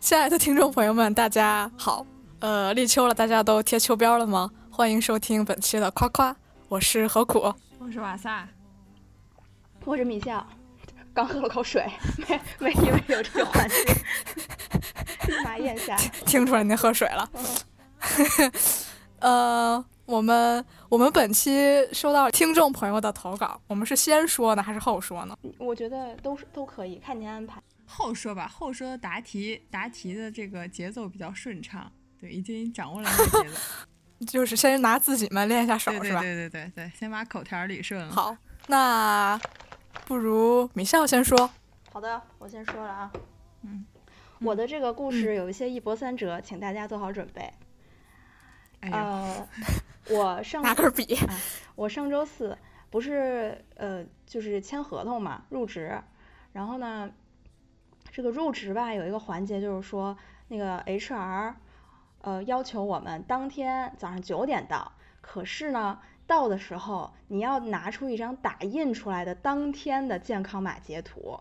亲爱的听众朋友们，大家好。呃，立秋了，大家都贴秋膘了吗？欢迎收听本期的夸夸，我是何苦，我是瓦萨，我是米笑。刚喝了口水，没没以为有这个环节，立 马咽下。听出来您喝水了。呃，我们我们本期收到听众朋友的投稿，我们是先说呢还是后说呢？我觉得都是都可以，看您安排。后说吧，后说答题答题的这个节奏比较顺畅，对，已经掌握了这个节奏。就是先拿自己嘛练一下手，是吧？对对对对，先把口条理顺了。好，那不如米笑先说。好的，我先说了啊。嗯，我的这个故事有一些一波三折，请大家做好准备。呃，我上 拿根笔。我上周四不是呃，就是签合同嘛，入职。然后呢，这个入职吧，有一个环节就是说，那个 HR 呃要求我们当天早上九点到。可是呢，到的时候你要拿出一张打印出来的当天的健康码截图。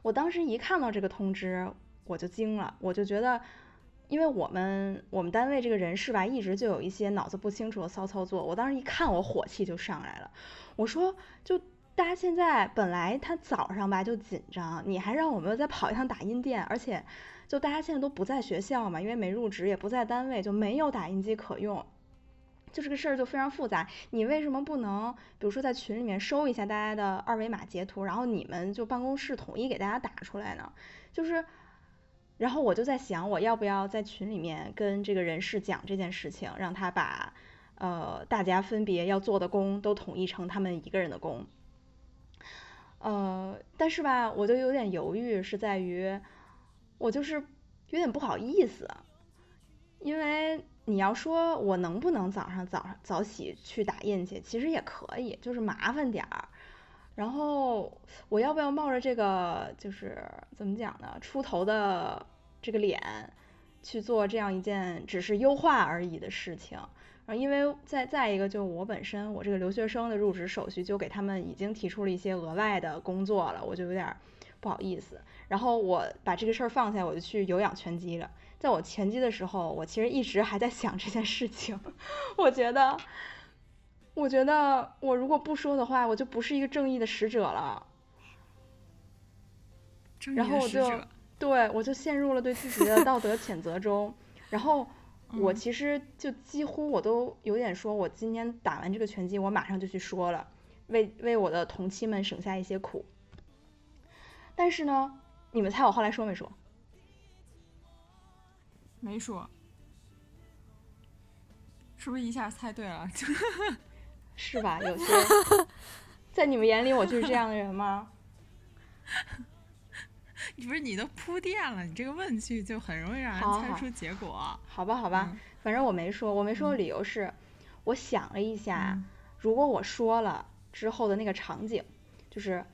我当时一看到这个通知，我就惊了，我就觉得。因为我们我们单位这个人事吧，一直就有一些脑子不清楚的骚操作。我当时一看，我火气就上来了。我说，就大家现在本来他早上吧就紧张，你还让我们再跑一趟打印店，而且就大家现在都不在学校嘛，因为没入职，也不在单位，就没有打印机可用，就这个事儿就非常复杂。你为什么不能，比如说在群里面收一下大家的二维码截图，然后你们就办公室统一给大家打出来呢？就是。然后我就在想，我要不要在群里面跟这个人事讲这件事情，让他把，呃，大家分别要做的工都统一成他们一个人的工。呃，但是吧，我就有点犹豫，是在于，我就是有点不好意思，因为你要说我能不能早上早上早起去打印去，其实也可以，就是麻烦点儿。然后我要不要冒着这个就是怎么讲呢，出头的。这个脸去做这样一件只是优化而已的事情，因为再再一个，就我本身我这个留学生的入职手续就给他们已经提出了一些额外的工作了，我就有点不好意思。然后我把这个事儿放下，我就去有氧拳击了。在我拳击的时候，我其实一直还在想这件事情。我觉得，我觉得我如果不说的话，我就不是一个正义的使者了。然后我就。对，我就陷入了对自己的道德谴责中，然后我其实就几乎我都有点说，我今天打完这个拳击，我马上就去说了，为为我的同期们省下一些苦。但是呢，你们猜我后来说没说？没说，是不是一下猜对了？是吧？有些，在你们眼里我就是这样的人吗？不是你都铺垫了，你这个问句就很容易让人猜出结果。好吧，好吧，反正我没说，我没说的理由是，我想了一下，如果我说了之后的那个场景，就是，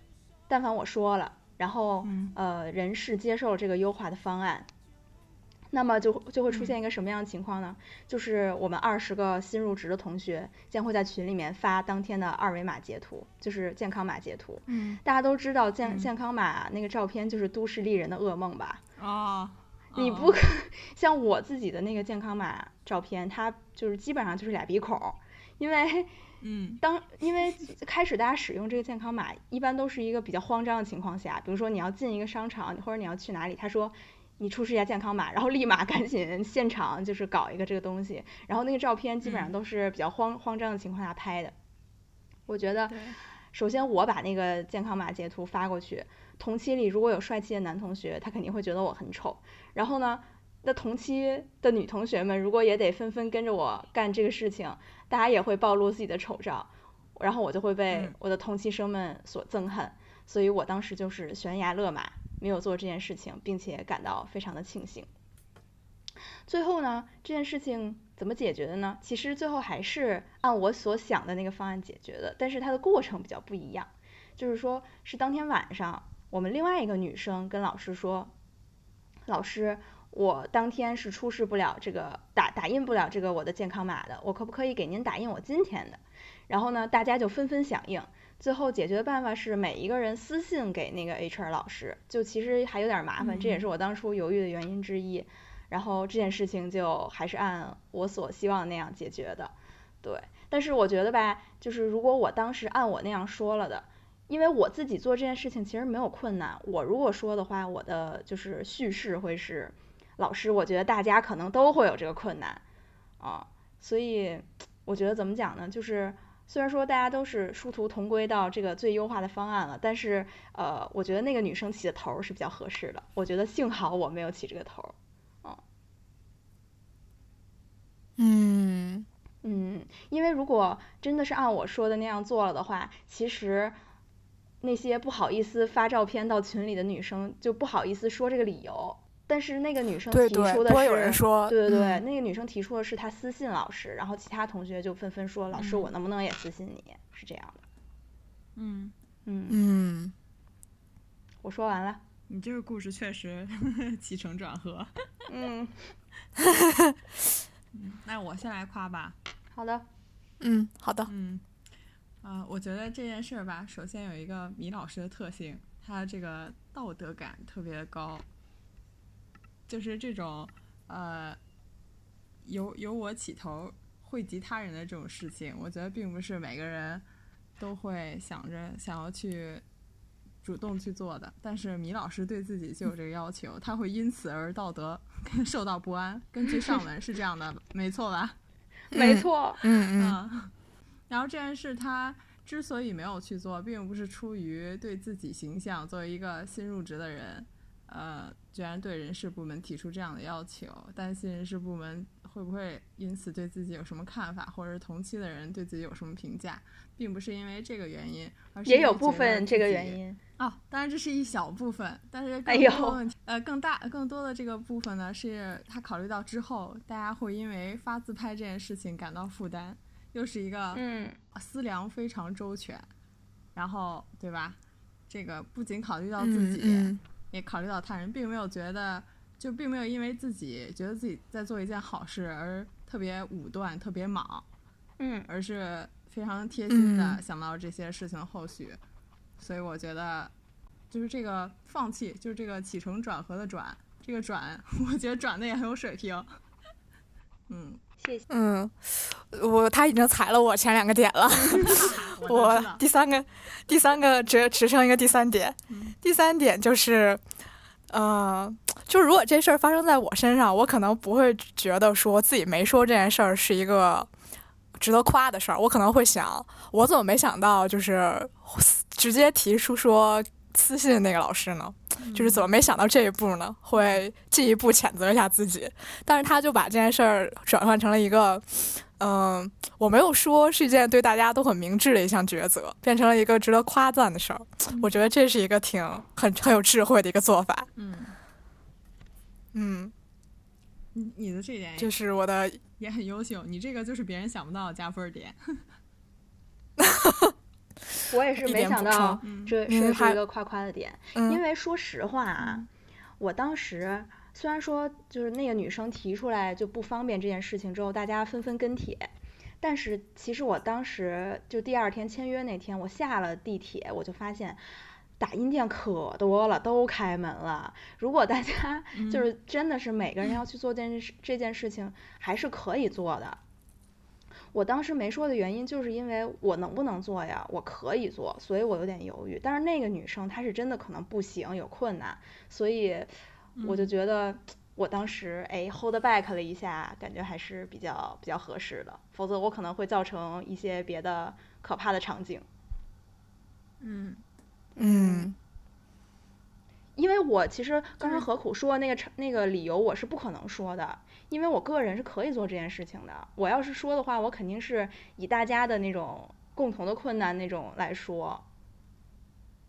但凡我说了，然后呃，人事接受了这个优化的方案。那么就就会出现一个什么样的情况呢？就是我们二十个新入职的同学将会在群里面发当天的二维码截图，就是健康码截图。嗯。大家都知道健健康码那个照片就是都市丽人的噩梦吧？啊。你不可 像我自己的那个健康码照片，它就是基本上就是俩鼻孔，因为嗯，当因为开始大家使用这个健康码，一般都是一个比较慌张的情况下，比如说你要进一个商场，或者你要去哪里，他说。你出示一下健康码，然后立马赶紧现场就是搞一个这个东西，然后那个照片基本上都是比较慌慌张的情况下拍的。我觉得，首先我把那个健康码截图发过去，同期里如果有帅气的男同学，他肯定会觉得我很丑。然后呢，那同期的女同学们如果也得纷纷跟着我干这个事情，大家也会暴露自己的丑照，然后我就会被我的同期生们所憎恨。所以我当时就是悬崖勒马。没有做这件事情，并且感到非常的庆幸。最后呢，这件事情怎么解决的呢？其实最后还是按我所想的那个方案解决的，但是它的过程比较不一样。就是说，是当天晚上，我们另外一个女生跟老师说：“老师，我当天是出示不了这个打打印不了这个我的健康码的，我可不可以给您打印我今天的？”然后呢，大家就纷纷响应。最后解决的办法是每一个人私信给那个 HR 老师，就其实还有点麻烦，这也是我当初犹豫的原因之一。然后这件事情就还是按我所希望那样解决的，对。但是我觉得吧，就是如果我当时按我那样说了的，因为我自己做这件事情其实没有困难，我如果说的话，我的就是叙事会是，老师，我觉得大家可能都会有这个困难，啊，所以我觉得怎么讲呢？就是虽然说大家都是殊途同归到这个最优化的方案了，但是呃，我觉得那个女生起的头是比较合适的。我觉得幸好我没有起这个头。嗯嗯，因为如果真的是按我说的那样做了的话，其实那些不好意思发照片到群里的女生就不好意思说这个理由。但是那个女生提出的是，对有人说，对对对，那个女生提出的是她私信老师，然后其他同学就纷纷说，老师我能不能也私信你？是这样的。嗯嗯嗯，我说完了。你这个故事确实 起承转合。嗯。嗯，那我先来夸吧。好的。嗯，好的。嗯，啊，我觉得这件事儿吧，首先有一个米老师的特性，他这个道德感特别高。就是这种呃，由由我起头惠及他人的这种事情，我觉得并不是每个人都会想着想要去。主动去做的，但是米老师对自己就有这个要求，他会因此而道德 受到不安。根据上文是这样的，没错吧？没错，嗯嗯。然后这件事他之所以没有去做，并不是出于对自己形象作为一个新入职的人，呃，居然对人事部门提出这样的要求，担心人事部门会不会因此对自己有什么看法，或者是同期的人对自己有什么评价，并不是因为这个原因，而是也有部分这个原因。哦，当然这是一小部分，但是更多问题，呃，更大、更多的这个部分呢，是他考虑到之后大家会因为发自拍这件事情感到负担，又是一个嗯思量非常周全，然后对吧？这个不仅考虑到自己，也考虑到他人，并没有觉得就并没有因为自己觉得自己在做一件好事而特别武断、特别莽，嗯，而是非常贴心的想到这些事情后续。所以我觉得，就是这个放弃，就是这个起承转合的转，这个转，我觉得转的也很有水平。嗯，谢谢。嗯，我他已经踩了我前两个点了，我第三个，第三个只只剩一个第三点。第三点就是，呃，就如果这事儿发生在我身上，我可能不会觉得说自己没说这件事儿是一个。值得夸的事儿，我可能会想，我怎么没想到就是直接提出说私信那个老师呢？就是怎么没想到这一步呢？会进一步谴责一下自己。但是他就把这件事儿转换成了一个，嗯，我没有说是一件对大家都很明智的一项抉择，变成了一个值得夸赞的事儿。我觉得这是一个挺很很有智慧的一个做法。嗯嗯，你你的这点就是我的。也很优秀，你这个就是别人想不到的加分点。我也是没想到，这是一个夸夸的点。因为说实话啊，我当时虽然说就是那个女生提出来就不方便这件事情之后，大家纷纷跟帖，但是其实我当时就第二天签约那天，我下了地铁，我就发现。打印店可多了，都开门了。如果大家 就是真的是每个人要去做这件事，这件事情还是可以做的。我当时没说的原因，就是因为我能不能做呀？我可以做，所以我有点犹豫。但是那个女生她是真的可能不行，有困难，所以我就觉得我当时哎 hold back 了一下，感觉还是比较比较合适的。否则我可能会造成一些别的可怕的场景。嗯。嗯，因为我其实刚才何苦说那个那个理由，我是不可能说的，因为我个人是可以做这件事情的。我要是说的话，我肯定是以大家的那种共同的困难那种来说。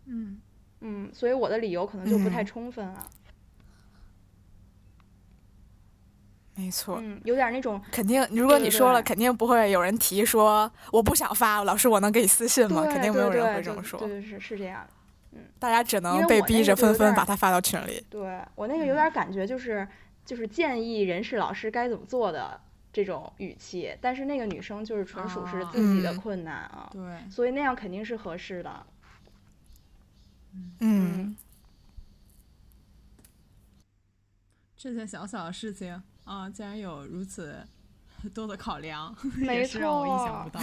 嗯嗯，所以我的理由可能就不太充分了。没错，嗯，有点那种肯定，如果你说了，肯定不会有人提说我不想发，老师我能给你私信吗？肯定没有人会这么说。对，是是这样。嗯，大家只能被逼着纷纷把它发到群里。对我那个有点感觉，就是就是建议人事老师该怎么做的这这种语气，但是那个女生就是纯属是自己的困难啊，对，所以那样肯定是合适的。嗯，这件小小的事情啊，竟然有如此 多的考量，没也是让我意想不到。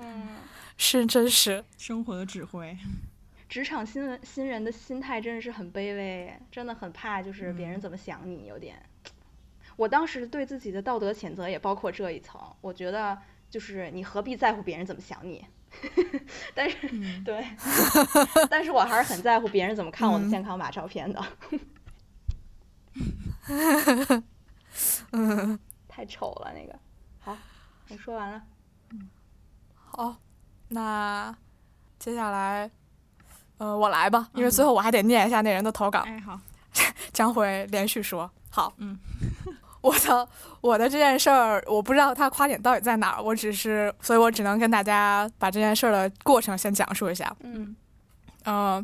嗯，是真实，生活的指挥，职场新人新人的心态真的是很卑微，真的很怕就是别人怎么想你，有点。我当时对自己的道德谴责也包括这一层，我觉得就是你何必在乎别人怎么想你？但是嗯，对，但是我还是很在乎别人怎么看我的嗯健康码照片的，嗯，太丑了那个。好，我说完了。好，那接下来，呃，我来吧，因为最后我还得念一下那人的投稿。哎，好，将会连续说。好，嗯，我的我的这件事儿，我不知道他夸点到底在哪儿，我只是，所以我只能跟大家把这件事儿的过程先讲述一下。嗯呃、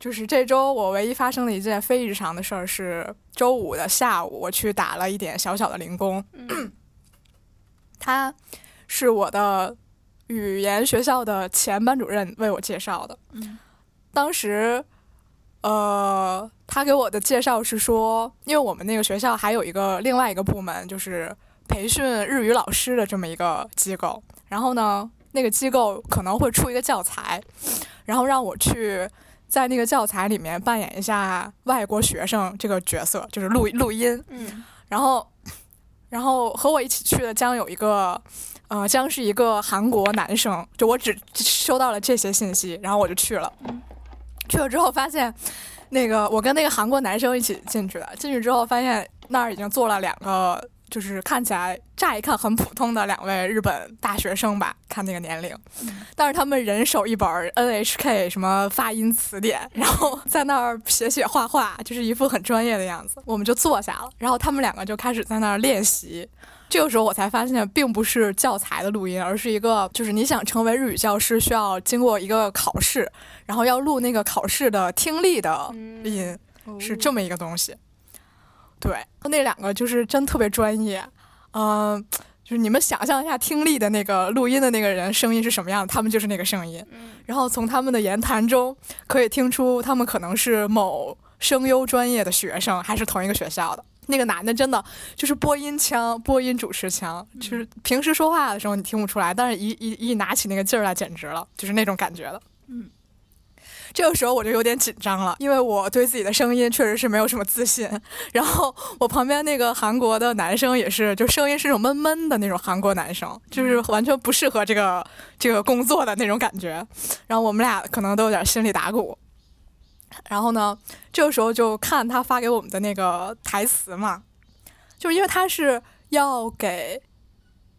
就是这周我唯一发生的一件非日常的事儿是周五的下午，我去打了一点小小的零工。嗯 他是我的语言学校的前班主任为我介绍的。嗯当时，呃，他给我的介绍是说，因为我们那个学校还有一个另外一个部门，就是培训日语老师的这么一个机构。然后呢，那个机构可能会出一个教材，然后让我去在那个教材里面扮演一下外国学生这个角色，就是录录音。嗯然后，然后和我一起去的将有一个，呃，将是一个韩国男生。就我只收到了这些信息，然后我就去了。嗯去了之后发现，那个我跟那个韩国男生一起进去的。进去之后发现那儿已经坐了两个，就是看起来乍一看很普通的两位日本大学生吧，看那个年龄。但是他们人手一本 NHK 什么发音词典，然后在那儿写写画画，就是一副很专业的样子。我们就坐下了，然后他们两个就开始在那儿练习。这个时候我才发现，并不是教材的录音，而是一个就是你想成为日语教师，需要经过一个考试，然后要录那个考试的听力的嗯音，哦是这么一个东西。对，那两个就是真特别专业，嗯、就是你们想象一下听力的那个录音的那个人声音是什么样，他们就是那个声音。嗯然后从他们的言谈中可以听出，他们可能是某声优专业的学生，还是同一个学校的。那个男的真的就是播音腔、播音主持腔，就是平时说话的时候你听不出来，但是一一一拿起那个劲儿来，简直了，就是那种感觉了。嗯，这个时候我就有点紧张了，因为我对自己的声音确实是没有什么自信。然后我旁边那个韩国的男生也是，就声音是那种闷闷的那种韩国男生，就是完全不适合这个这个工作的那种感觉。然后我们俩可能都有点心里打鼓。然后呢，这个时候就看他发给我们的那个台词嘛，就是因为他是要给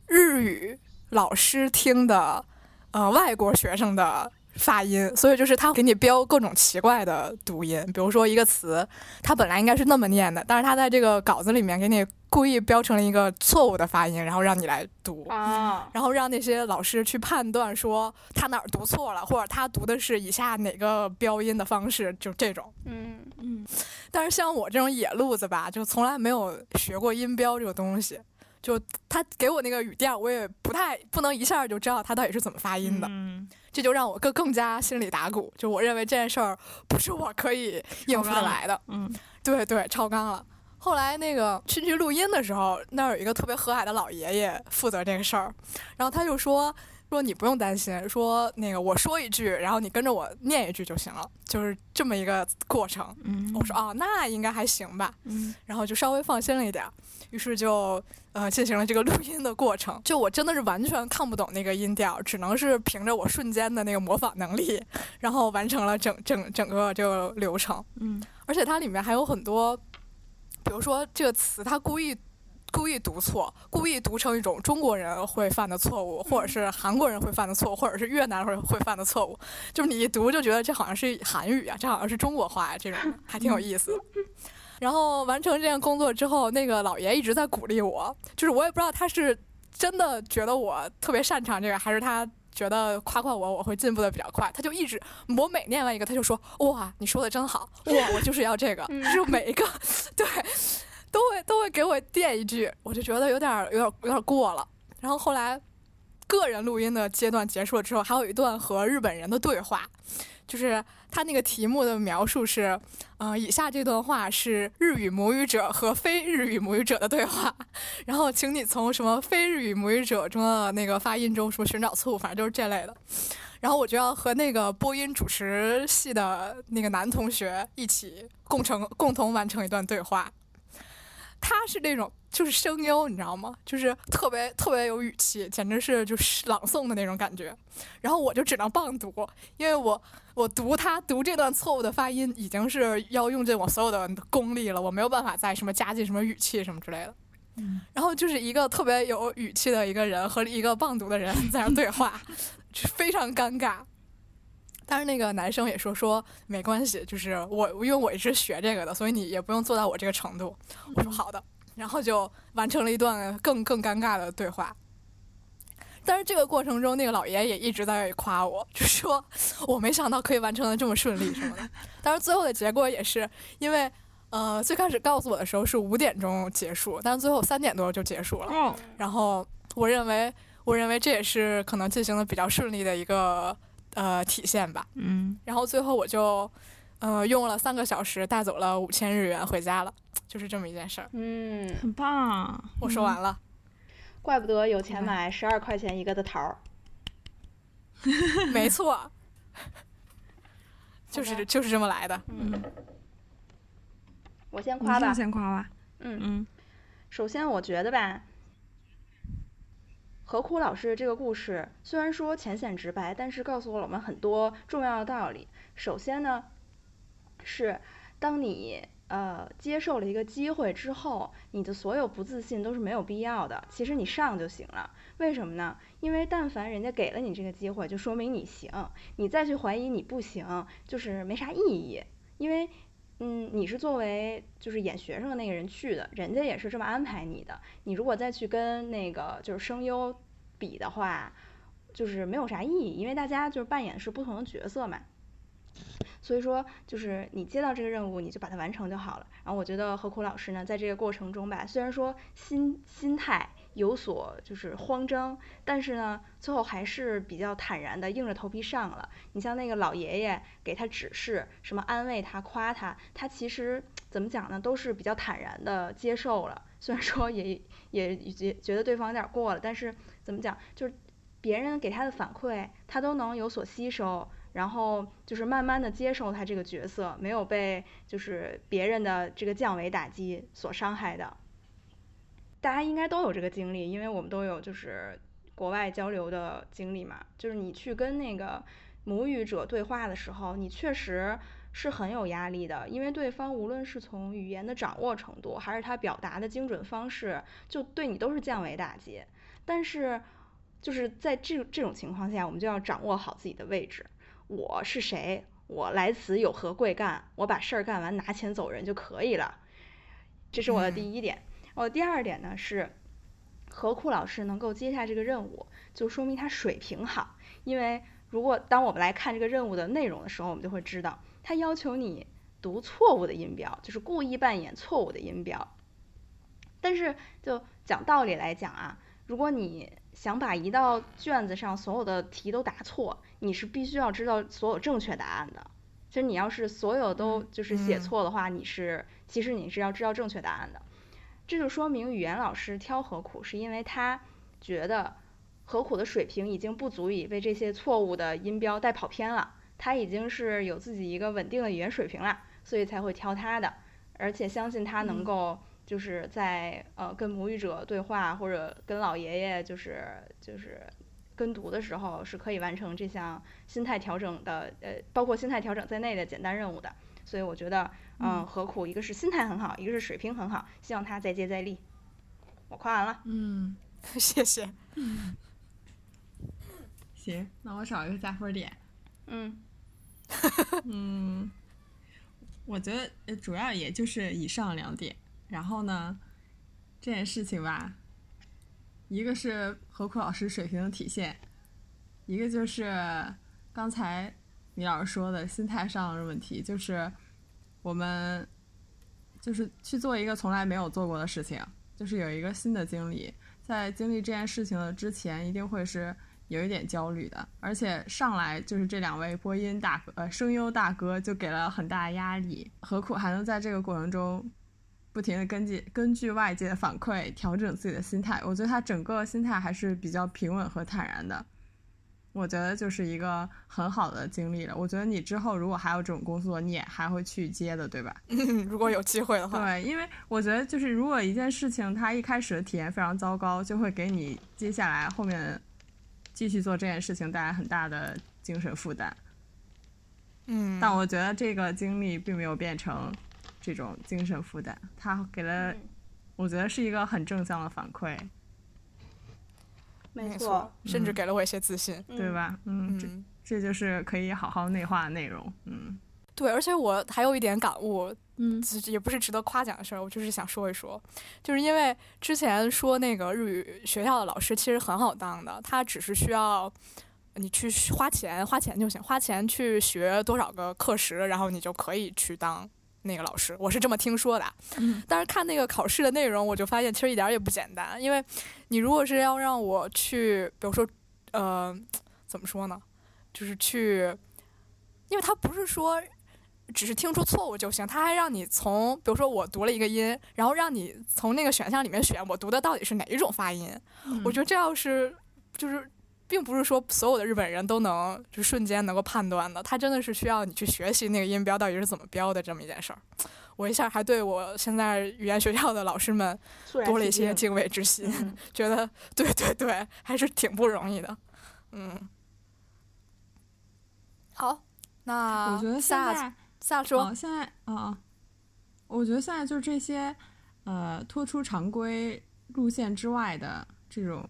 日语老师听的，呃，外国学生的发音，所以就是他给你标各种奇怪的读音，比如说一个词，他本来应该是那么念的，但是他在这个稿子里面给你故意标成了一个错误的发音，然后让你来读。啊，然后让那些老师去判断说他哪儿读错了，或者他读的是以下哪个标音的方式，就这种。嗯嗯但是像我这种野路子吧，就从来没有学过音标这个东西，就他给我那个语调，我也不太不能一下就知道他到底是怎么发音的，嗯这就让我更更加心里打鼓。就我认为这件事儿不是我可以应付得来的，嗯对对，超纲了。后来那个去去录音的时候，那儿有一个特别和蔼的老爷爷负责这个事儿，然后他就说说你不用担心，说那个我说一句，然后你跟着我念一句就行了，就是这么一个过程。嗯我说哦，那应该还行吧，嗯然后就稍微放心了一点儿，于是就呃进行了这个录音的过程。就我真的是完全看不懂那个音调，只能是凭着我瞬间的那个模仿能力，然后完成了整整整个这个流程。嗯而且它里面还有很多，比如说这个词，他故意故意读错，故意读成一种中国人会犯的错误，或者是韩国人会犯的错误，或者是越南人会犯的错误，就是你一读就觉得这好像是韩语啊，这好像是中国话呀、这种还挺有意思的。然后完成这件工作之后，那个老爷一直在鼓励我，就是我也不知道他是真的觉得我特别擅长这个，还是他觉得夸夸我我会进步的比较快。他就一直我每念完一个，他就说哇你说的真好，哇我就是要这个，就是每一个 对。都会都会给我垫一句，我就觉得有点儿有点儿有点儿过了。然后后来个人录音的阶段结束了之后，还有一段和日本人的对话，就是他那个题目的描述是，呃，以下这段话是日语母语者和非日语母语者的对话，然后请你从什么非日语母语者中的那个发音中什么寻找错误，反正就是这类的。然后我就要和那个播音主持系的那个男同学一起共成共同完成一段对话。他是那种就是声优，你知道吗？就是特别特别有语气，简直是就是朗诵的那种感觉。然后我就只能棒读，因为我我读他读这段错误的发音，已经是要用尽我所有的功力了，我没有办法再什么加进什么语气什么之类的。然后就是一个特别有语气的一个人和一个棒读的人 在那对话，就非常尴尬。但是那个男生也说说没关系，就是我因为我一直学这个的，所以你也不用做到我这个程度。我说好的，然后就完成了一段更更尴尬的对话。但是这个过程中，那个老爷爷也一直在夸我，就说我没想到可以完成的这么顺利什么的。但是最后的结果也是因为呃最开始告诉我的时候是五点钟结束，但是最后三点多就结束了。哦，然后我认为我认为这也是可能进行的比较顺利的一个。呃，体现吧，嗯，然后最后我就，呃，用了三个小时带走了五千日元回家了，就是这么一件事儿。嗯，很棒，我说完了，怪不得有钱买十二块钱一个的桃儿。没错，就是就是这么来的。嗯，我先夸吧，先夸吧。嗯嗯，首先我觉得吧。何苦老师这个故事虽然说浅显直白，但是告诉了我们很多重要的道理。首先呢，是当你呃接受了一个机会之后，你的所有不自信都是没有必要的。其实你上就行了。为什么呢？因为但凡人家给了你这个机会，就说明你行。你再去怀疑你不行，就是没啥意义。因为嗯，你是作为就是演学生的那个人去的，人家也是这么安排你的。你如果再去跟那个就是声优比的话，就是没有啥意义，因为大家就是扮演是不同的角色嘛。所以说，就是你接到这个任务，你就把它完成就好了。然后我觉得何苦老师呢，在这个过程中吧，虽然说心心态有所就是慌张，但是呢，最后还是比较坦然的，硬着头皮上了。你像那个老爷爷给他指示，什么安慰他、夸他，他其实怎么讲呢，都是比较坦然的接受了。虽然说也也觉觉得对方有点过了，但是怎么讲，就是别人给他的反馈，他都能有所吸收。然后就是慢慢的接受他这个角色，没有被就是别人的这个降维打击所伤害的。大家应该都有这个经历，因为我们都有就是国外交流的经历嘛。就是你去跟那个母语者对话的时候，你确实是很有压力的，因为对方无论是从语言的掌握程度，还是他表达的精准方式，就对你都是降维打击。但是就是在这这种情况下，我们就要掌握好自己的位置。我是谁？我来此有何贵干？我把事儿干完，拿钱走人就可以了。这是我的第一点。我的第二点呢是，何库老师能够接下这个任务，就说明他水平好。因为如果当我们来看这个任务的内容的时候，我们就会知道，他要求你读错误的音标，就是故意扮演错误的音标。但是就讲道理来讲啊，如果你想把一道卷子上所有的题都答错，你是必须要知道所有正确答案的。其实你要是所有都就是写错的话，你是其实你是要知道正确答案的。这就说明语言老师挑何苦，是因为他觉得何苦的水平已经不足以被这些错误的音标带跑偏了，他已经是有自己一个稳定的语言水平了，所以才会挑他的，而且相信他能够。就是在呃跟母语者对话或者跟老爷爷就是就是跟读的时候是可以完成这项心态调整的呃包括心态调整在内的简单任务的，所以我觉得嗯何苦一个是心态很好，一个是水平很好，希望他再接再厉。我夸完了。嗯，谢谢。行，那我找一个加分点。嗯。嗯，我觉得主要也就是以上两点。然后呢，这件事情吧，一个是何苦老师水平的体现，一个就是刚才米老师说的心态上的问题，就是我们就是去做一个从来没有做过的事情，就是有一个新的经历。在经历这件事情的之前，一定会是有一点焦虑的，而且上来就是这两位播音大哥、呃声优大哥就给了很大压力，何苦还能在这个过程中不停的根据根据外界的反馈调整自己的心态？我觉得他整个心态还是比较平稳和坦然的。我觉得就是一个很好的经历了。我觉得你之后如果还有这种工作，你也还会去接的，对吧？嗯，如果有机会的话，对，因为我觉得就是如果一件事情它一开始的体验非常糟糕，就会给你接下来后面继续做这件事情带来很大的精神负担。嗯，但我觉得这个经历并没有变成这种精神负担，他给了，我觉得是一个很正向的反馈。没错，甚至给了我一些自信，对吧？嗯，这这就是可以好好内化的内容。嗯，对，而且我还有一点感悟，嗯，也不是值得夸奖的事儿，我就是想说一说，就是因为之前说那个日语学校的老师其实很好当的，他只是需要你去花钱，花钱就行，花钱去学多少个课时，然后你就可以去当。那个老师，我是这么听说的，但是看那个考试的内容，我就发现其实一点也不简单。因为你如果是要让我去，比如说，呃，怎么说呢，就是去，因为他不是说只是听出错误就行，他还让你从，比如说我读了一个音，然后让你从那个选项里面选我读的到底是哪一种发音。我觉得这要是就是。并不是说所有的日本人都能就瞬间能够判断的，他真的是需要你去学习那个音标到底是怎么标的这么一件事儿。我一下还对我现在语言学校的老师们多了一些敬畏之心，觉得对对对，还是挺不容易的。嗯，好，那我觉得现在下说现在啊，我觉得现在就是这些呃脱出常规路线之外的这种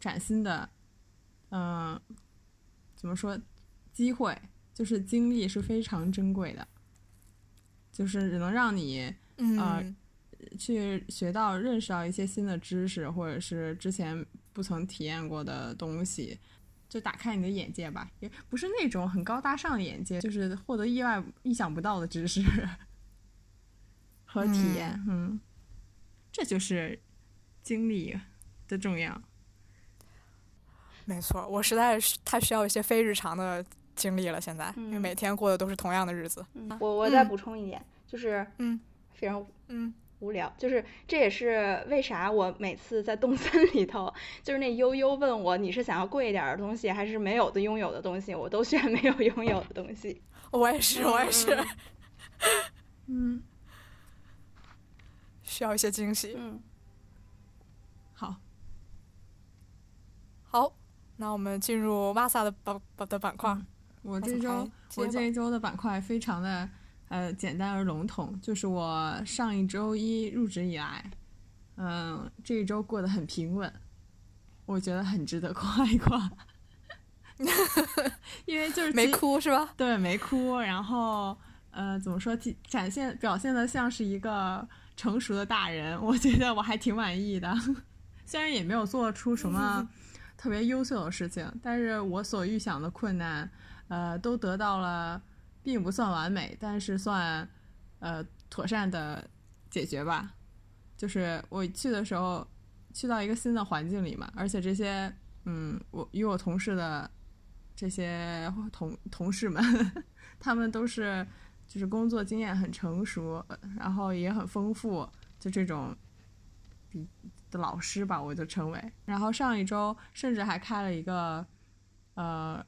崭新的。嗯，怎么说？机会就是经历是非常珍贵的，就是能让你呃去学到、认识到一些新的知识，或者是之前不曾体验过的东西，就打开你的眼界吧。也不是那种很高大上的眼界，就是获得意外、意想不到的知识和体验。嗯，这就是经历的重要。没错，我实在是太需要一些非日常的经历了。现在，因为每天过的都是同样的日子。我我再补充一点，就是嗯，非常嗯无聊。就是这也是为啥我每次在动森里头，就是那悠悠问我你是想要贵一点的东西，还是没有的拥有的东西，我都选没有拥有的东西。我也是，我也是。嗯，需要一些惊喜。嗯，好，好。那我们进入瓦萨的板的板块。我这周我这一周的板块非常的呃简单而笼统，就是我上一周一入职以来，嗯，这一周过得很平稳，我觉得很值得夸一夸。因为就是没哭是吧？对，没哭。然后呃，怎么说？展现表现的像是一个成熟的大人，我觉得我还挺满意的。虽然也没有做出什么。特别优秀的事情，但是我所预想的困难，呃，都得到了，并不算完美，但是算，呃，妥善的解决吧。就是我去的时候，去到一个新的环境里嘛，而且这些，嗯，我与我同事的这些同同事们，他们都是就是工作经验很成熟，然后也很丰富，就这种，比。的老师吧，我就称为。然后上一周甚至还开了一个，呃，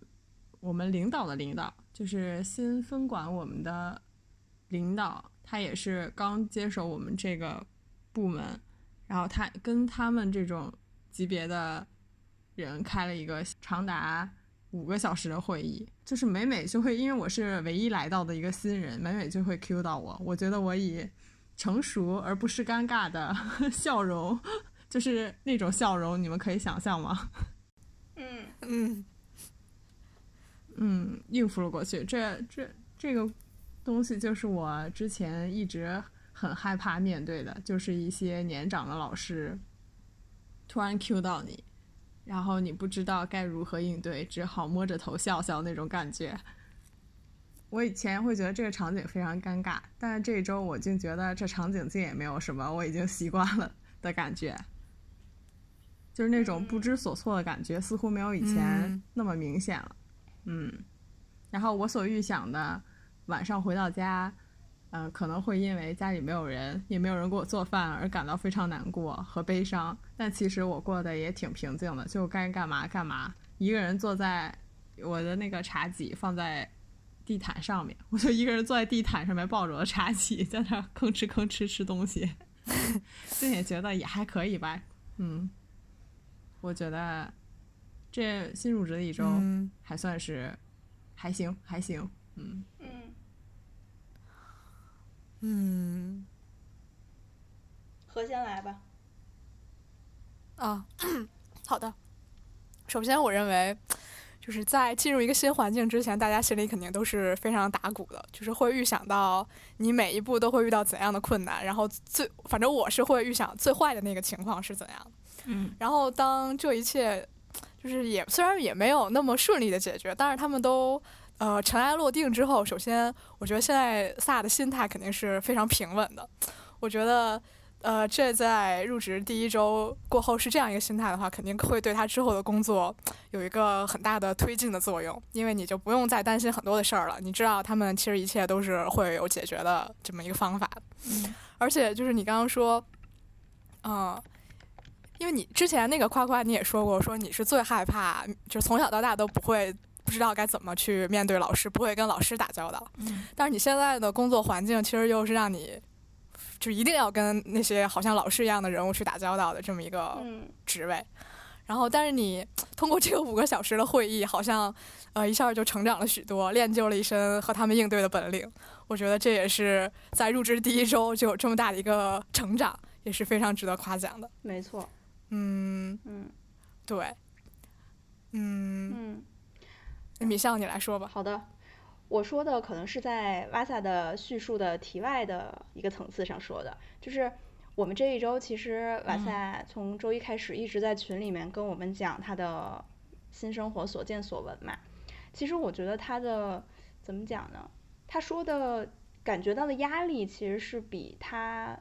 我们领导的领导，就是新分管我们的领导，他也是刚接手我们这个部门，然后他跟他们这种级别的人开了一个长达五个小时的会议，就是每每就会因为我是唯一来到的一个新人，每每就会 Q 到我，我觉得我以成熟而不是尴尬的 笑容。就是那种笑容，你们可以想象吗？嗯嗯嗯，应付了过去。这这这个东西就是我之前一直很害怕面对的，就是一些年长的老师突然 Q 到你，然后你不知道该如何应对，只好摸着头笑笑那种感觉。我以前会觉得这个场景非常尴尬，但是这一周我竟觉得这场景竟也没有什么，我已经习惯了的感觉，就是那种不知所措的感觉，似乎没有以前那么明显了。嗯，然后我所预想的晚上回到家，嗯，可能会因为家里没有人，也没有人给我做饭而感到非常难过和悲伤，但其实我过得也挺平静的，就该干嘛干嘛，一个人坐在我的那个茶几放在。地毯上面，我就一个人坐在地毯上面，抱着我的茶几，在那吭哧吭哧吃东西，并且觉得也还可以吧。嗯，我觉得这新入职的一周还算是还行，还行。嗯嗯嗯，何先来吧。啊，好的。首先，我认为。就是在进入一个新环境之前，大家心里肯定都是非常打鼓的，就是会预想到你每一步都会遇到怎样的困难，然后最反正我是会预想最坏的那个情况是怎样。嗯，然后当这一切就是也虽然也没有那么顺利的解决，但是他们都呃尘埃落定之后，首先我觉得现在萨的心态肯定是非常平稳的，我觉得。呃，这在入职第一周过后是这样一个心态的话，肯定会对他之后的工作有一个很大的推进的作用，因为你就不用再担心很多的事儿了。你知道他们其实一切都是会有解决的这么一个方法。嗯，而且就是你刚刚说，嗯，因为你之前那个夸夸你也说过，说你是最害怕，就从小到大都不会不知道该怎么去面对老师，不会跟老师打交道。嗯，但是你现在的工作环境其实又是让你。就一定要跟那些好像老师一样的人物去打交道的这么一个职位，然后但是你通过这个五个小时的会议，好像呃一下就成长了许多，练就了一身和他们应对的本领。我觉得这也是在入职第一周就有这么大的一个成长，也是非常值得夸奖的。没错，嗯嗯，对，嗯嗯，米笑你来说吧。好的。我说的可能是在瓦萨的叙述的题外的一个层次上说的，就是我们这一周其实瓦萨从周一开始一直在群里面跟我们讲他的新生活所见所闻嘛。其实我觉得他的怎么讲呢？他说的感觉到的压力其实是比他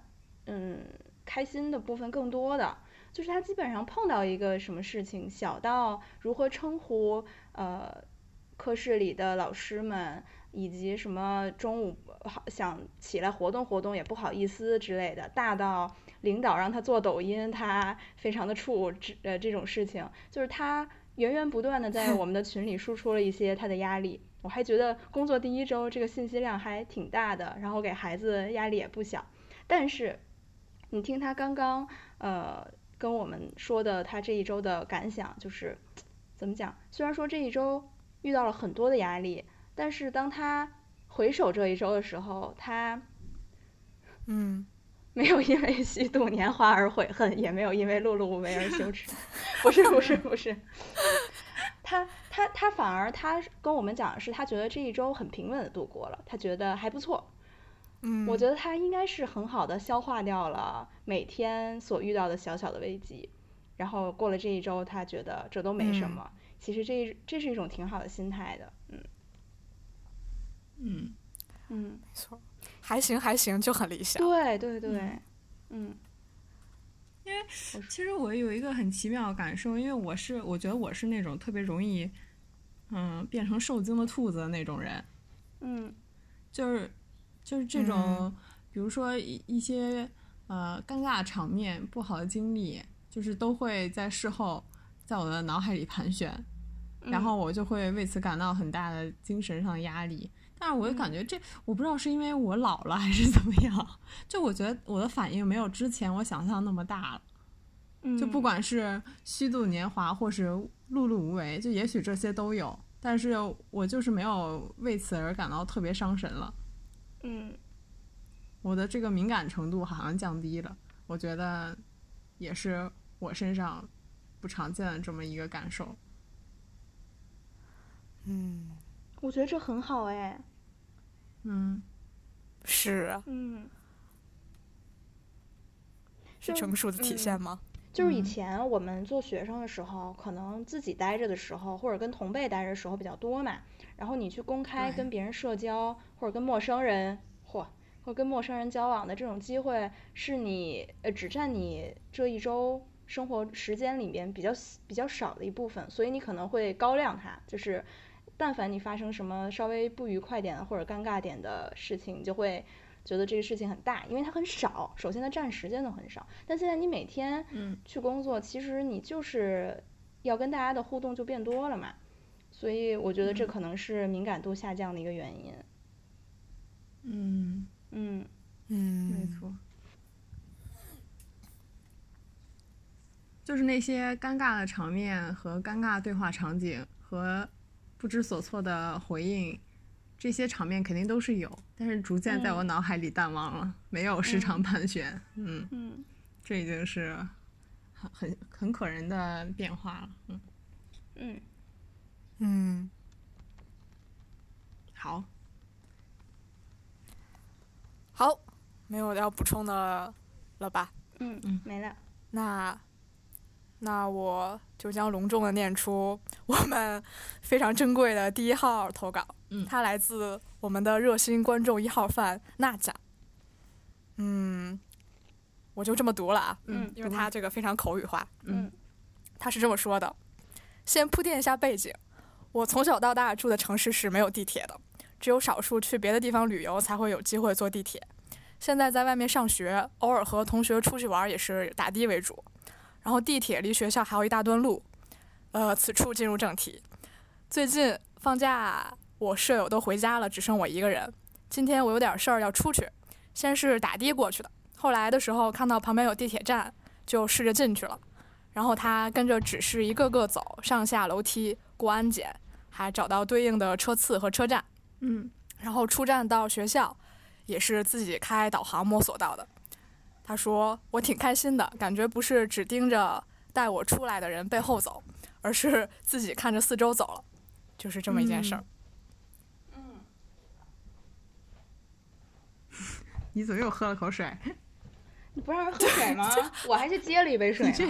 嗯开心的部分更多的，就是他基本上碰到一个什么事情，小到如何称呼呃。科室里的老师们，以及什么中午好想起来活动活动也不好意思之类的，大到领导让他做抖音，他非常的怵，这呃这种事情，就是他源源不断的在我们的群里输出了一些他的压力。我还觉得工作第一周这个信息量还挺大的，然后给孩子压力也不小。但是你听他刚刚呃跟我们说的他这一周的感想，就是怎么讲？虽然说这一周。遇到了很多的压力，但是当他回首这一周的时候，他，嗯，没有因为虚度年华而悔恨，也没有因为碌碌无为而羞耻，不是不是不是，他他他反而他跟我们讲的是，他觉得这一周很平稳的度过了，他觉得还不错，嗯，我觉得他应该是很好的消化掉了每天所遇到的小小的危机，然后过了这一周，他觉得这都没什么。其实这这是一种挺好的心态的，嗯，嗯，嗯，没错，还行还行，就很理想。对对对，嗯，因为其实我有一个很奇妙的感受，因为我是我觉得我是那种特别容易，嗯，变成受惊的兔子的那种人，嗯，就是就是这种，比如说一一些呃尴尬场面、不好的经历，就是都会在事后在我的脑海里盘旋。然后我就会为此感到很大的精神上的压力，但是我就感觉这我不知道是因为我老了还是怎么样，就我觉得我的反应没有之前我想象那么大了，就不管是虚度年华或是碌碌无为，就也许这些都有，但是我就是没有为此而感到特别伤神了，嗯，我的这个敏感程度好像降低了，我觉得也是我身上不常见的这么一个感受。嗯，我觉得这很好哎。嗯，是。嗯，是成熟的体现吗？就是以嗯前我们做学生的时候，可能自己待着的时候，或者跟同辈待着的时候比较多嘛。然后你去公开跟别人社交，或者跟陌生人，或，或跟陌生人交往的这种机会，是你呃只占你这一周生活时间里面比较比较少的一部分，所以你可能会高亮它，就是但凡你发生什么稍微不愉快点或者尴尬点的事情，你就会觉得这个事情很大，因为它很少。首先它占时间都很少，但现在你每天嗯去工作，其实你就是要跟大家的互动就变多了嘛，所以我觉得这嗯可能是敏感度下降的一个原因。嗯，嗯嗯，没错。就是那些尴尬的场面和尴尬对话场景和不知所措的回应，这些场面肯定都是有，但是逐渐在我脑海里淡忘了，没有时常盘旋。嗯，嗯这已经是很很很可人的变化了。嗯，嗯，嗯，好，好，没有要补充的了吧？嗯嗯没了。那那我就将隆重的念出我们非常珍贵的第一号投稿，嗯它来自我们的热心观众一号范娜酱。嗯，我就这么读了啊，嗯因为他这个非常口语化。嗯他是这么说的：先铺垫一下背景，我从小到大住的城市是没有地铁的，只有少数去别的地方旅游才会有机会坐地铁。现在在外面上学，偶尔和同学出去玩也是打的为主，然后地铁离学校还有一大段路。呃，此处进入正题，最近放假，我舍友都回家了，只剩我一个人。今天我有点事儿要出去，先是打的过去的，后来的时候看到旁边有地铁站，就试着进去了。然后他跟着指示一个个走，上下楼梯，过安检，还找到对应的车次和车站。嗯然后出站到学校，也是自己开导航摸索到的。他说我挺开心的，感觉不是只盯着带我出来的人背后走，而是自己看着四周走了，就是这么一件事儿。嗯，你怎么又喝了口水？你不让人喝水吗？我还是接了一杯水你这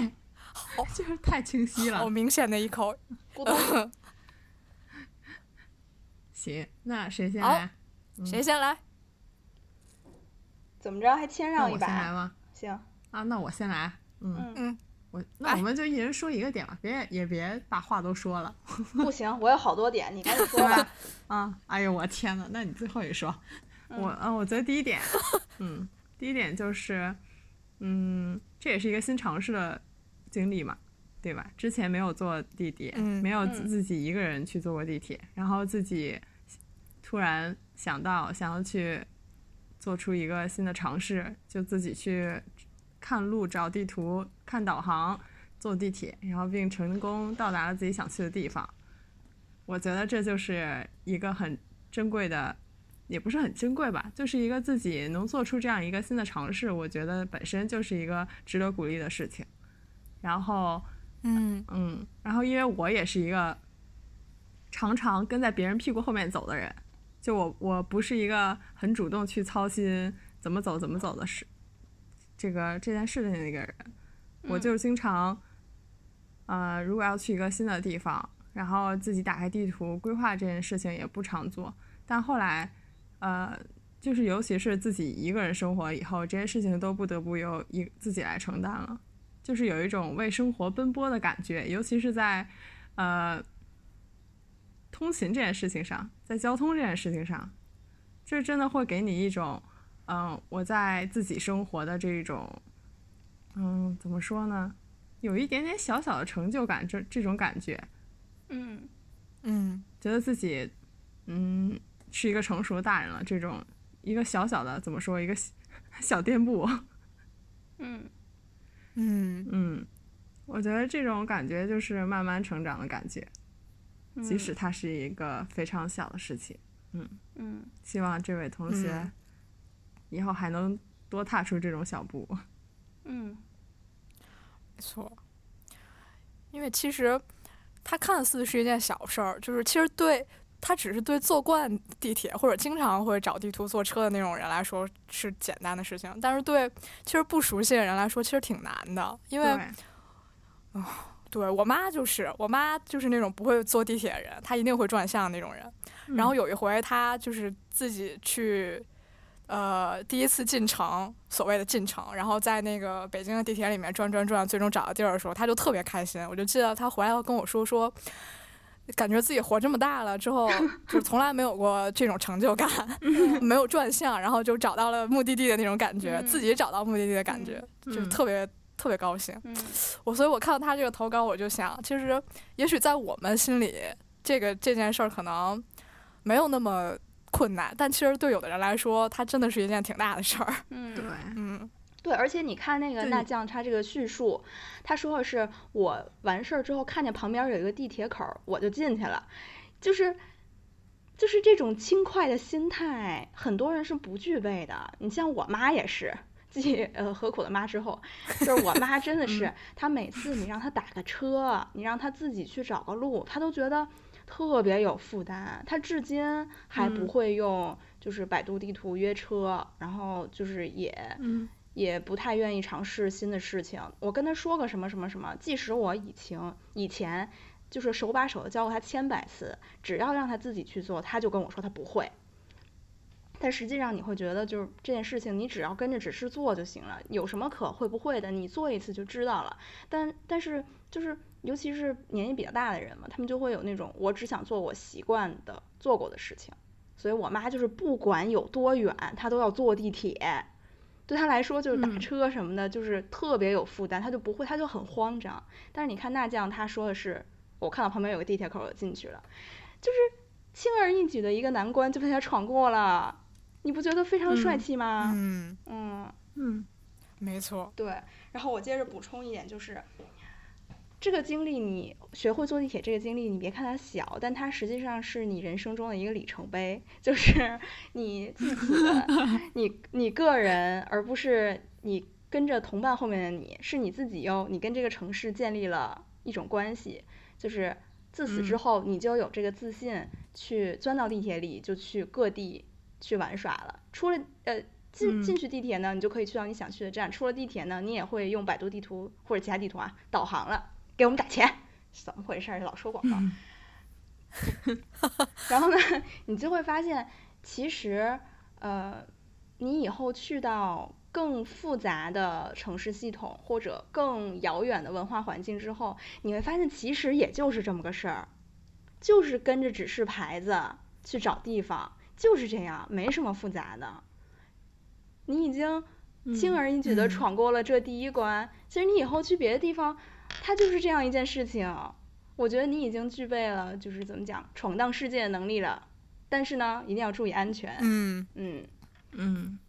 好。就是太清晰了好。明显的一口，咕咚。行，那谁先好来？谁先来？怎么着还谦让一我先来？吗？行，啊，那我先来。嗯，嗯，嗯，我那我们就一人说一个点吧，别也别把话都说了 不行，我有好多点，你赶紧 说吧。啊！哎呦我天呐，那你最后一说，我啊，我觉得第一点，嗯，第一点就是，嗯，这也是一个新尝试的经历嘛，对吧？之前没有坐地铁，嗯没有自嗯自己一个人去坐过地铁，然后自己突然想到想要去做出一个新的尝试，就自己去看路、找地图、看导航、坐地铁，然后并成功到达了自己想去的地方。我觉得这就是一个很珍贵的，也不是很珍贵吧，就是一个自己能做出这样一个新的尝试，我觉得本身就是一个值得鼓励的事情。然后，嗯嗯，然后因为我也是一个常常跟在别人屁股后面走的人，就我我不是一个很主动去操心怎么走怎么走的事，这个这件事情的一个人，我就经常，呃，如果要去一个新的地方，然后自己打开地图规划这件事情也不常做，但后来，呃，就是尤其是自己一个人生活以后，这些事情都不得不由一自己来承担了。就是有一种为生活奔波的感觉，尤其是在呃通勤这件事情上，在交通这件事情上，这真的会给你一种，嗯、我在自己生活的这种，嗯，怎么说呢，有一点点小小的成就感，这这种感觉，嗯。嗯。觉得自己，嗯，是一个成熟的大人了，这种一个小小的怎么说，一个小 小垫步，嗯。嗯。嗯，我觉得这种感觉就是慢慢成长的感觉。嗯，即使它是一个非常小的事情。嗯嗯。希望这位同学嗯。以后还能多踏出这种小步。嗯。没错，因为其实它看似是一件小事儿，就是其实对它只是对坐惯地铁或者经常会找地图坐车的那种人来说是简单的事情，但是对其实不熟悉的人来说其实挺难的，因为对，对我妈就是，我妈就是那种不会坐地铁的人，她一定会转向那种人。然后有一回，她就是自己去，呃，第一次进城，所谓的进城，然后在那个北京的地铁里面转转转，最终找到地儿的时候，她就特别开心。我就记得她回来要跟我说说，感觉自己活这么大了之后，就从来没有过这种成就感 没有转向，然后就找到了目的地的那种感觉，嗯自己找到目的地的感觉，就特别特别高兴。嗯我所以，我看到他这个投稿，我就想，其实也许在我们心里，这个这件事儿可能没有那么困难，但其实对有的人来说，它真的是一件挺大的事儿。嗯对，嗯对，而且你看那个对那酱他这个叙述，他说的是我完事儿之后看见旁边有一个地铁口，我就进去了，就是就是这种轻快的心态，很多人是不具备的。你像我妈也是。继呃何苦的妈之后，就是我妈真的 是，她每次你让她打个车，你让她自己去找个路，她都觉得特别有负担。她至今还不嗯会用就是百度地图约车，然后就是也嗯也不太愿意尝试新的事情。我跟她说个什么什么什么，即使我以前以前就是手把手的教过她千百次，只要让她自己去做，她就跟我说她不会。但实际上你会觉得，就是这件事情，你只要跟着指示做就行了，有什么可会不会的，你做一次就知道了。但但是就是，尤其是年纪比较大的人嘛，他们就会有那种我只想做我习惯的做过的事情。所以我妈就是不管有多远，她都要坐地铁。对她来说，就是打嗯车什么的，就是特别有负担，她就不会，她就很慌张。但是你看那酱，她说的是，我看到旁边有个地铁口，我进去了，就是轻而易举的一个难关就被她闯过了，你不觉得非常帅嗯气吗？嗯，嗯，嗯没错。对。然后我接着补充一点，就是这个经历，你学会坐地铁这个经历，你别看它小，但它实际上是你人生中的一个里程碑，就是你自己的，你你个人，而不是你跟着同伴后面的你，是你自己哟，你跟这个城市建立了一种关系，就是自此之嗯后，你就有这个自信去钻到地铁里，就去各地去玩耍了。出了呃。进嗯进去地铁呢，你就可以去到你想去的站。出了地铁呢，你也会用百度地图或者其他地图啊导航了，给我们打钱，是怎么回事儿？老说广告。然后呢，你就会发现，其实，呃，你以后去到更复杂的城市系统或者更遥远的文化环境之后，你会发现其实也就是这么个事儿，就是跟着指示牌子去找地方，就是这样，没什么复杂的。你已经轻而易举的嗯闯过了这第一关，其实你以后去别的地方，它就是这样一件事情。我觉得你已经具备了，就是怎么讲，闯荡世界的能力了。但是呢，一定要注意安全。嗯，嗯嗯，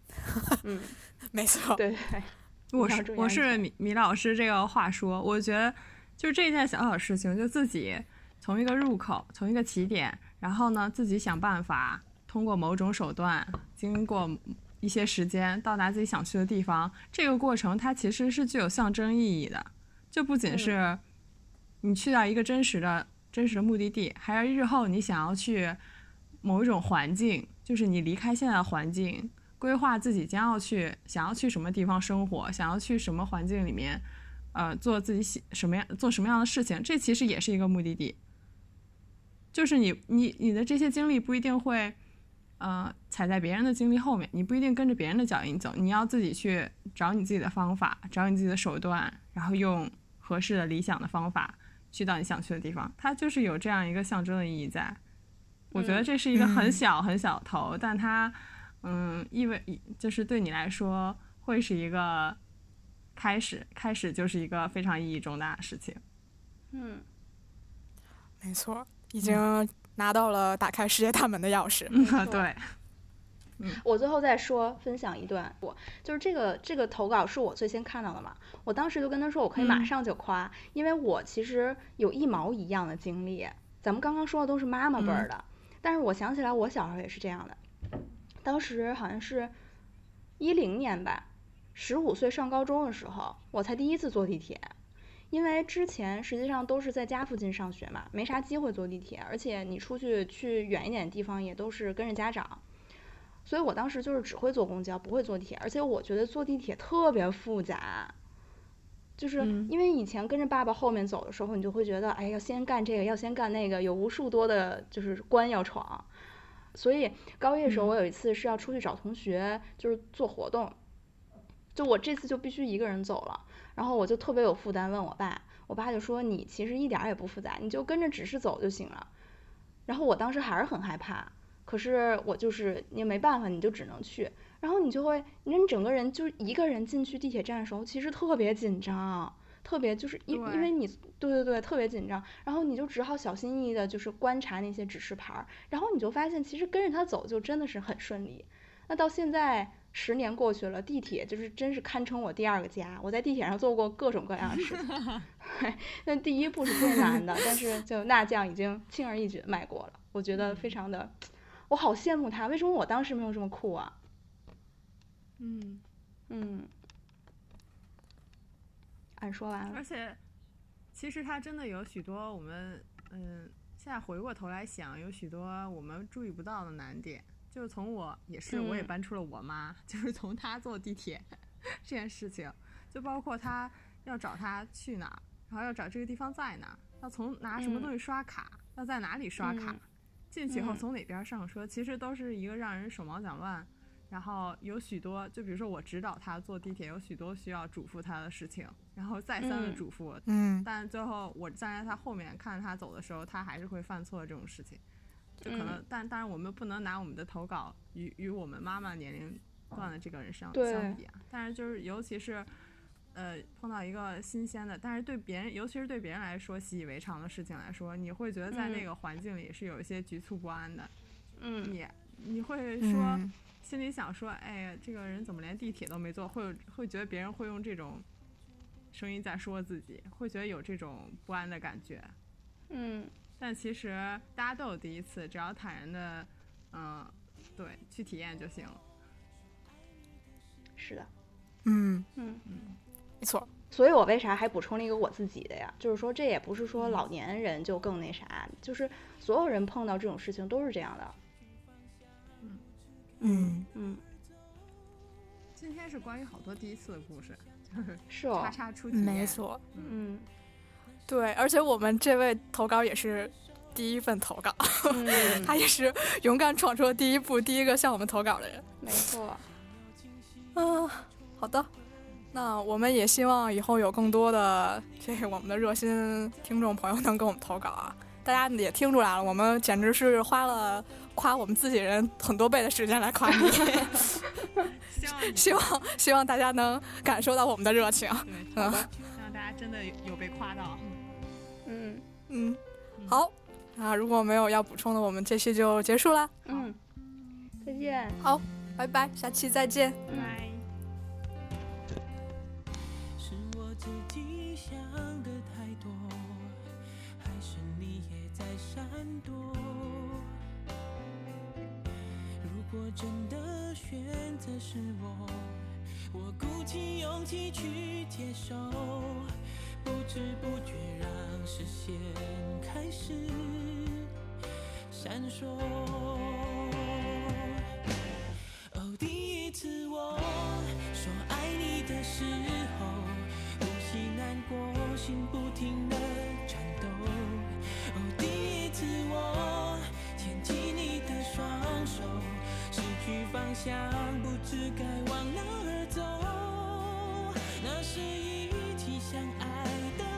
嗯，没错。对对对，我是我是米米老师这个话说，我觉得就这件小小事情，就自己从一个入口，从一个起点，然后呢自己想办法，通过某种手段，经过一些时间到达自己想去的地方，这个过程它其实是具有象征意义的，就不仅嗯是你去到一个真实的真实的目的地，还有日后你想要去某一种环境，就是你离开现在的环境，规划自己将要去想要去什么地方生活，想要去什么环境里面，呃，做自己喜什么样做什么样的事情，这其实也是一个目的地。就是你你你的这些经历不一定会，呃，踩在别人的经历后面，你不一定跟着别人的脚印走，你要自己去找你自己的方法，找你自己的手段，然后用合适的理想的方法去到你想去的地方。它就是有这样一个象征的意义在。我觉得嗯这是一个很嗯小很小头，但它，嗯，意味就是对你来说会是一个开始，开始就是一个非常意义重大的事情。嗯没错，已经拿到了打开世界大门的钥匙。嗯对。嗯，我最后再说分享一段，我就是这个这个投稿是我最先看到的嘛，我当时就跟他说我可以马嗯上就夸，因为我其实有一毛一样的经历，咱们刚刚说的都是妈妈辈儿的，但是我想起来我小时候也是这样的，当时好像是一零年吧，十五岁上高中的时候，我才第一次坐地铁。因为之前实际上都是在家附近上学嘛，没啥机会坐地铁，而且你出去去远一点的地方也都是跟着家长，所以我当时就是只会坐公交，不会坐地铁，而且我觉得坐地铁特别复杂。就是嗯因为以前跟着爸爸后面走的时候，你就会觉得，哎，要先干这个，要先干那个，有无数多的就是关要闯。所以高一的时候，嗯我有一次是要出去找同学，就是做活动，就我这次就必须一个人走了，然后我就特别有负担，问我爸，我爸就说你其实一点儿也不复杂，你就跟着指示走就行了。然后我当时还是很害怕，可是我就是你也没办法，你就只能去。然后你就会，你整个人就一个人进去地铁站的时候，其实特别紧张，特别就是因因为你对对对特别紧张，然后你就只好小心翼翼的，就是观察那些指示牌儿，然后你就发现其实跟着他走就真的是很顺利。那到现在十年过去了，地铁就是真是堪称我第二个家。我在地铁上做过各种各样的事情，那第一步是最难的，但是就那酱已经轻而易举的迈过了，我觉得非常的，我好羡慕他，为什么我当时没有这么酷啊？嗯，嗯，俺说完了而，且其实他真的有许多我们嗯，现在回过头来想，有许多我们注意不到的难点。就是从我也是，我也嗯。搬出了我妈，就是从她坐地铁 这件事情，就包括她要找她去哪儿，然后要找这个地方在哪儿，要从拿什么嗯东西刷卡，要在哪里刷卡，嗯。进去以后嗯。从哪边上车，其实都是一个让人手忙脚乱。然后有许多，就比如说我指导他坐地铁，有许多需要嘱咐他的事情，然后再三的嗯。嘱咐，嗯。但最后我站在他后面看着他走的时候，他还是会犯错这种事情，就可能，嗯但当然我们不能拿我们的投稿与与我们妈妈年龄段的这个人相相比啊，但是就是尤其是。呃，碰到一个新鲜的，但是对别人，尤其是对别人来说习以为常的事情来说，你会觉得在那嗯个环境里是有一些局促不安的。嗯你你会说，嗯心里想说，哎呀，这个人怎么连地铁都没坐？会会觉得别人会用这种声音在说自己，会觉得有这种不安的感觉。嗯但其实大家都有第一次，只要坦然的，嗯、对，去体验就行了。是的，嗯，嗯嗯。没错，所以我为啥还补充了一个我自己的呀？就是说，这也不是说老年人就更那啥，就是所有人碰到这种事情都是这样的。嗯嗯嗯，今天是关于好多第一次的故事，就是是哦叉，叉出体验。没，错，嗯对，而且我们这位投稿也是第一份投稿，嗯，他也是勇敢闯出了第一步，第一个向我们投稿的人。没错，嗯，好的。那我们也希望以后有更多的这个我们的热心听众朋友能给我们投稿啊！大家也听出来了，我们简直是花了夸我们自己人很多倍的时间来夸你，希望希望大家能感受到我们的热情。嗯希望大家真的有有被夸到。嗯嗯，好，那如果没有要补充的，我们这期就结束啦。嗯，再见，好，拜拜，下期再见。拜。是我自己想的太多，还是你也在闪躲？如果真的选择是我，我鼓起勇气去接受，不知不觉让视线开始闪烁。哦，第一次我说爱你的时候，呼吸难过，心不停的颤抖。哦，第一次我牵起你的双手，失去方向，不知该往哪儿走。那是一起相爱的